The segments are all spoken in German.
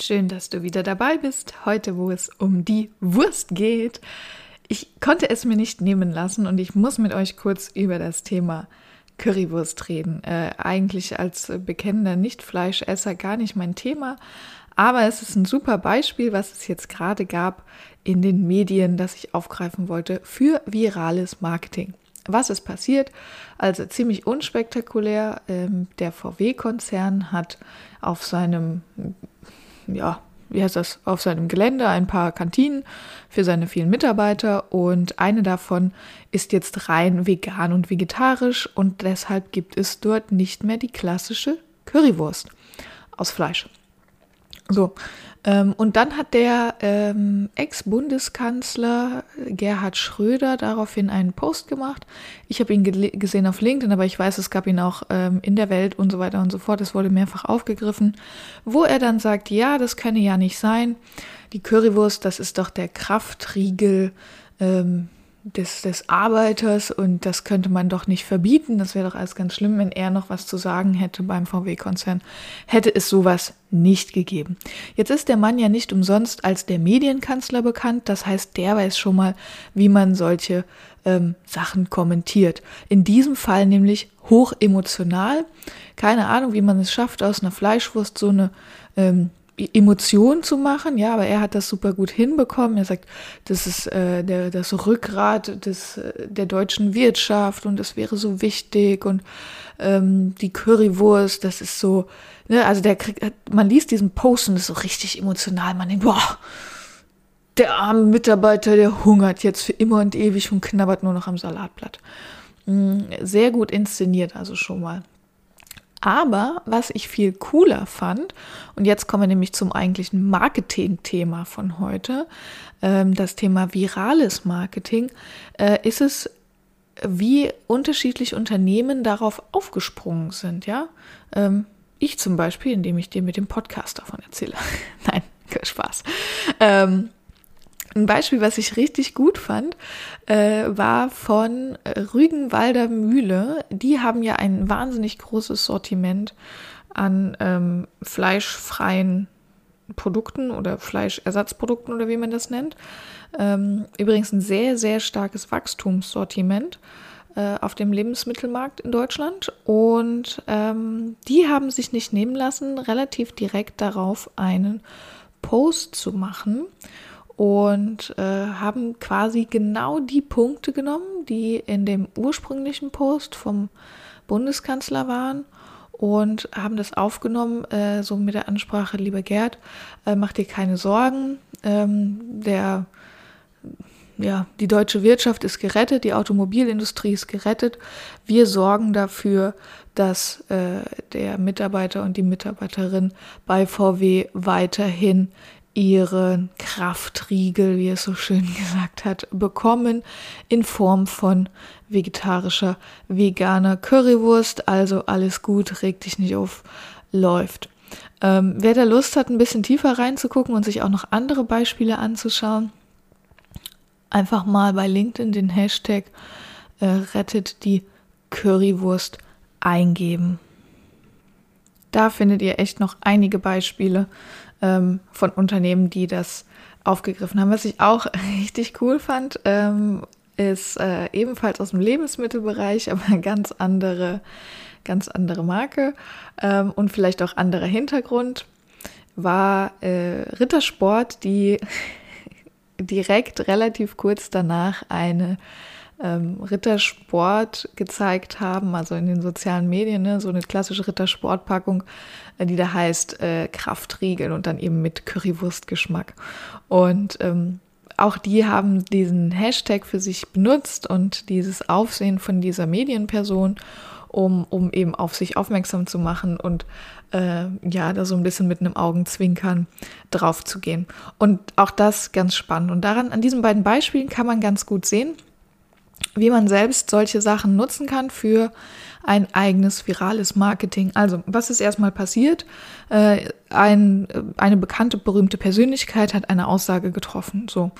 Schön, dass du wieder dabei bist, heute wo es um die Wurst geht. Ich konnte es mir nicht nehmen lassen und ich muss mit euch kurz über das Thema Currywurst reden. Äh, eigentlich als bekennender Nicht-Fleischesser gar nicht mein Thema, aber es ist ein super Beispiel, was es jetzt gerade gab in den Medien, das ich aufgreifen wollte für virales Marketing. Was ist passiert? Also ziemlich unspektakulär. Ähm, der VW-Konzern hat auf seinem, ja, wie heißt das, auf seinem Gelände ein paar Kantinen für seine vielen Mitarbeiter und eine davon ist jetzt rein vegan und vegetarisch und deshalb gibt es dort nicht mehr die klassische Currywurst aus Fleisch. So, ähm, und dann hat der ähm, Ex-Bundeskanzler Gerhard Schröder daraufhin einen Post gemacht. Ich habe ihn gesehen auf LinkedIn, aber ich weiß, es gab ihn auch ähm, in der Welt und so weiter und so fort. Es wurde mehrfach aufgegriffen, wo er dann sagt, ja, das könne ja nicht sein. Die Currywurst, das ist doch der Kraftriegel ähm, des, des Arbeiters und das könnte man doch nicht verbieten. Das wäre doch alles ganz schlimm, wenn er noch was zu sagen hätte beim VW-Konzern. Hätte es sowas nicht gegeben. Jetzt ist der Mann ja nicht umsonst als der Medienkanzler bekannt. Das heißt, der weiß schon mal, wie man solche ähm, Sachen kommentiert. In diesem Fall nämlich hoch emotional. Keine Ahnung, wie man es schafft, aus einer Fleischwurst so eine ähm, Emotion zu machen, ja, aber er hat das super gut hinbekommen. Er sagt, das ist äh, der, das Rückgrat des, äh, der deutschen Wirtschaft und das wäre so wichtig und ähm, die Currywurst, das ist so, ne, also der kriegt, man liest diesen Post und ist so richtig emotional. Man denkt, boah, der arme Mitarbeiter, der hungert jetzt für immer und ewig und knabbert nur noch am Salatblatt. Mm, sehr gut inszeniert, also schon mal. Aber was ich viel cooler fand, und jetzt kommen wir nämlich zum eigentlichen Marketing-Thema von heute, ähm, das Thema virales Marketing, äh, ist es, wie unterschiedlich Unternehmen darauf aufgesprungen sind, ja. Ähm, ich zum Beispiel, indem ich dir mit dem Podcast davon erzähle. Nein, Spaß. Ähm, ein Beispiel, was ich richtig gut fand, äh, war von Rügenwalder Mühle. Die haben ja ein wahnsinnig großes Sortiment an ähm, fleischfreien Produkten oder Fleischersatzprodukten oder wie man das nennt. Ähm, übrigens ein sehr, sehr starkes Wachstumssortiment äh, auf dem Lebensmittelmarkt in Deutschland. Und ähm, die haben sich nicht nehmen lassen, relativ direkt darauf einen Post zu machen und äh, haben quasi genau die Punkte genommen, die in dem ursprünglichen Post vom Bundeskanzler waren und haben das aufgenommen, äh, so mit der Ansprache, lieber Gerd, äh, mach dir keine Sorgen, ähm, der, ja, die deutsche Wirtschaft ist gerettet, die Automobilindustrie ist gerettet. Wir sorgen dafür, dass äh, der Mitarbeiter und die Mitarbeiterin bei VW weiterhin ihren Kraftriegel, wie es so schön gesagt hat, bekommen in Form von vegetarischer, veganer Currywurst. Also alles gut, reg dich nicht auf, läuft. Ähm, wer da Lust hat, ein bisschen tiefer reinzugucken und sich auch noch andere Beispiele anzuschauen, einfach mal bei LinkedIn den Hashtag äh, rettet die Currywurst eingeben. Da findet ihr echt noch einige Beispiele ähm, von Unternehmen, die das aufgegriffen haben. Was ich auch richtig cool fand, ähm, ist äh, ebenfalls aus dem Lebensmittelbereich, aber ganz andere, ganz andere Marke ähm, und vielleicht auch anderer Hintergrund, war äh, Rittersport, die direkt relativ kurz danach eine ähm, Rittersport gezeigt haben, also in den sozialen Medien, ne, so eine klassische Rittersportpackung, äh, die da heißt äh, Kraftriegel und dann eben mit Currywurstgeschmack. Und ähm, auch die haben diesen Hashtag für sich benutzt und dieses Aufsehen von dieser Medienperson um, um eben auf sich aufmerksam zu machen und äh, ja, da so ein bisschen mit einem Augenzwinkern drauf zu gehen. Und auch das ganz spannend. Und daran, an diesen beiden Beispielen kann man ganz gut sehen, wie man selbst solche Sachen nutzen kann für ein eigenes virales Marketing. Also, was ist erstmal passiert? Äh, ein, eine bekannte, berühmte Persönlichkeit hat eine Aussage getroffen. So.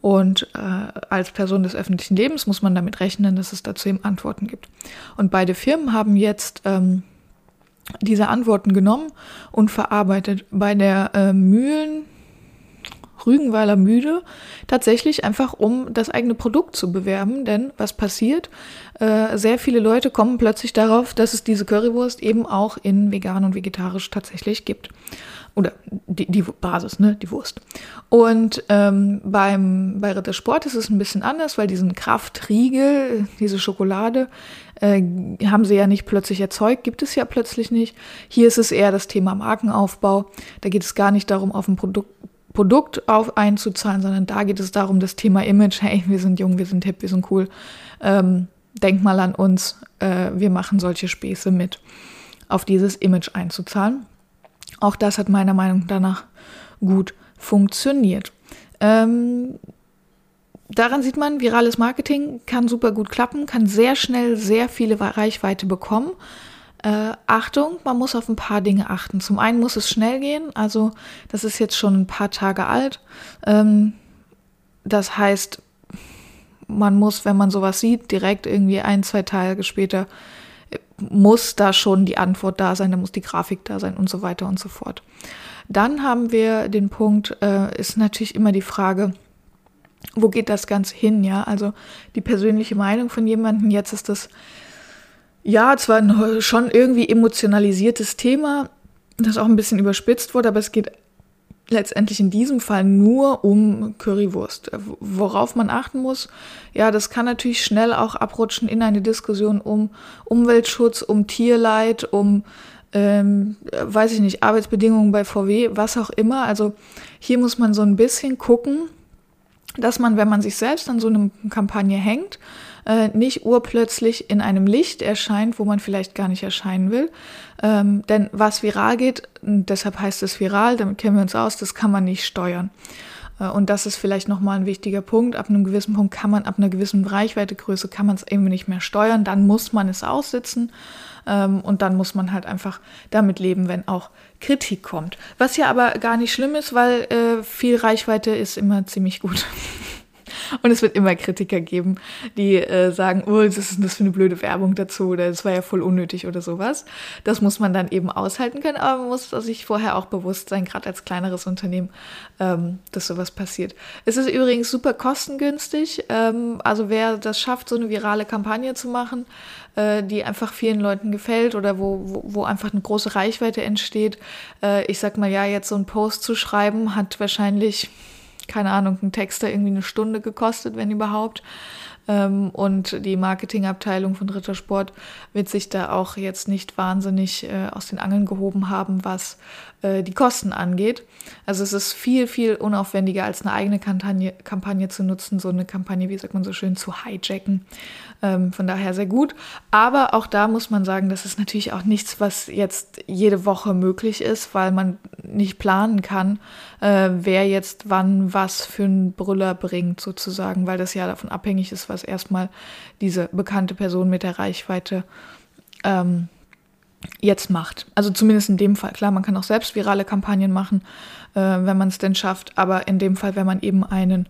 Und äh, als Person des öffentlichen Lebens muss man damit rechnen, dass es dazu eben Antworten gibt. Und beide Firmen haben jetzt ähm, diese Antworten genommen und verarbeitet. Bei der äh, Mühlen Rügenweiler Müde tatsächlich einfach, um das eigene Produkt zu bewerben. Denn was passiert? Äh, sehr viele Leute kommen plötzlich darauf, dass es diese Currywurst eben auch in vegan und vegetarisch tatsächlich gibt. Oder die, die Basis, ne, die Wurst. Und ähm, beim, bei Ritter Sport ist es ein bisschen anders, weil diesen Kraftriegel, diese Schokolade, äh, haben sie ja nicht plötzlich erzeugt, gibt es ja plötzlich nicht. Hier ist es eher das Thema Markenaufbau. Da geht es gar nicht darum, auf ein Produkt Produkt auf einzuzahlen, sondern da geht es darum, das Thema Image, hey, wir sind jung, wir sind hip, wir sind cool, ähm, denk mal an uns, äh, wir machen solche Späße mit, auf dieses Image einzuzahlen. Auch das hat meiner Meinung nach gut funktioniert. Ähm, daran sieht man, virales Marketing kann super gut klappen, kann sehr schnell sehr viele Reichweite bekommen. Äh, Achtung, man muss auf ein paar Dinge achten. Zum einen muss es schnell gehen, also das ist jetzt schon ein paar Tage alt. Ähm, das heißt, man muss, wenn man sowas sieht, direkt irgendwie ein, zwei Tage später, äh, muss da schon die Antwort da sein, da muss die Grafik da sein und so weiter und so fort. Dann haben wir den Punkt, äh, ist natürlich immer die Frage, wo geht das Ganze hin, ja? Also die persönliche Meinung von jemandem, jetzt ist das ja, zwar ein schon irgendwie emotionalisiertes Thema, das auch ein bisschen überspitzt wurde, aber es geht letztendlich in diesem Fall nur um Currywurst. Worauf man achten muss, ja, das kann natürlich schnell auch abrutschen in eine Diskussion um Umweltschutz, um Tierleid, um, ähm, weiß ich nicht, Arbeitsbedingungen bei VW, was auch immer. Also hier muss man so ein bisschen gucken, dass man, wenn man sich selbst an so eine Kampagne hängt, äh, nicht urplötzlich in einem Licht erscheint, wo man vielleicht gar nicht erscheinen will. Ähm, denn was viral geht, deshalb heißt es viral, damit kennen wir uns aus, das kann man nicht steuern. Äh, und das ist vielleicht nochmal ein wichtiger Punkt. Ab einem gewissen Punkt kann man, ab einer gewissen Reichweitegröße kann man es eben nicht mehr steuern. Dann muss man es aussitzen. Ähm, und dann muss man halt einfach damit leben, wenn auch Kritik kommt. Was ja aber gar nicht schlimm ist, weil äh, viel Reichweite ist immer ziemlich gut. Und es wird immer Kritiker geben, die äh, sagen, oh, was ist das für eine blöde Werbung dazu oder das war ja voll unnötig oder sowas. Das muss man dann eben aushalten können, aber man muss sich vorher auch bewusst sein, gerade als kleineres Unternehmen, ähm, dass sowas passiert. Es ist übrigens super kostengünstig. Ähm, also wer das schafft, so eine virale Kampagne zu machen, äh, die einfach vielen Leuten gefällt oder wo, wo, wo einfach eine große Reichweite entsteht. Äh, ich sag mal, ja, jetzt so einen Post zu schreiben, hat wahrscheinlich keine Ahnung, ein Texter irgendwie eine Stunde gekostet, wenn überhaupt. Ähm, und die Marketingabteilung von Rittersport wird sich da auch jetzt nicht wahnsinnig äh, aus den Angeln gehoben haben, was äh, die Kosten angeht. Also es ist viel, viel unaufwendiger als eine eigene Kampagne, Kampagne zu nutzen, so eine Kampagne, wie sagt man so schön, zu hijacken. Ähm, von daher sehr gut. Aber auch da muss man sagen, das ist natürlich auch nichts, was jetzt jede Woche möglich ist, weil man nicht planen kann, äh, wer jetzt wann was für einen Brüller bringt, sozusagen, weil das ja davon abhängig ist, was erstmal diese bekannte Person mit der Reichweite ähm, jetzt macht. Also zumindest in dem Fall. Klar, man kann auch selbst virale Kampagnen machen, äh, wenn man es denn schafft. Aber in dem Fall, wenn man eben einen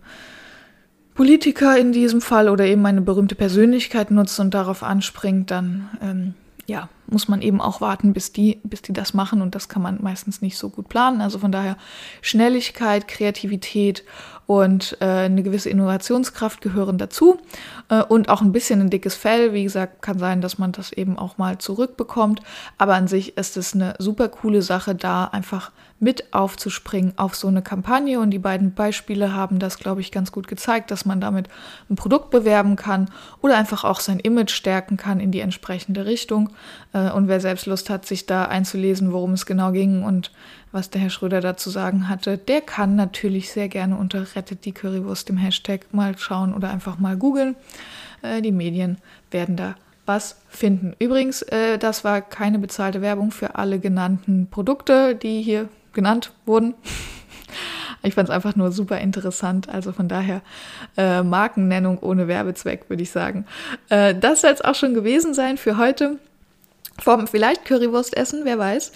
Politiker in diesem Fall oder eben eine berühmte Persönlichkeit nutzt und darauf anspringt, dann ähm, ja, muss man eben auch warten, bis die, bis die das machen und das kann man meistens nicht so gut planen. Also von daher Schnelligkeit, Kreativität und äh, eine gewisse Innovationskraft gehören dazu äh, und auch ein bisschen ein dickes Fell. Wie gesagt, kann sein, dass man das eben auch mal zurückbekommt, aber an sich ist es eine super coole Sache, da einfach mit aufzuspringen auf so eine Kampagne. Und die beiden Beispiele haben das, glaube ich, ganz gut gezeigt, dass man damit ein Produkt bewerben kann oder einfach auch sein Image stärken kann in die entsprechende Richtung. Äh, und wer selbst Lust hat, sich da einzulesen, worum es genau ging und was der Herr Schröder dazu sagen hatte, der kann natürlich sehr gerne unter Rettet die Currywurst im Hashtag mal schauen oder einfach mal googeln. Äh, die Medien werden da was finden. Übrigens, äh, das war keine bezahlte Werbung für alle genannten Produkte, die hier genannt wurden. Ich fand es einfach nur super interessant. Also von daher äh, Markennennung ohne Werbezweck, würde ich sagen. Äh, das soll es auch schon gewesen sein für heute. Vom vielleicht Currywurst essen, wer weiß.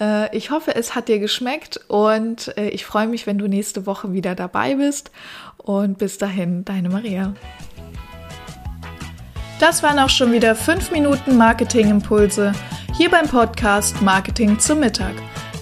Äh, ich hoffe, es hat dir geschmeckt und äh, ich freue mich, wenn du nächste Woche wieder dabei bist. Und bis dahin, deine Maria. Das waren auch schon wieder 5 Minuten Marketingimpulse hier beim Podcast Marketing zum Mittag.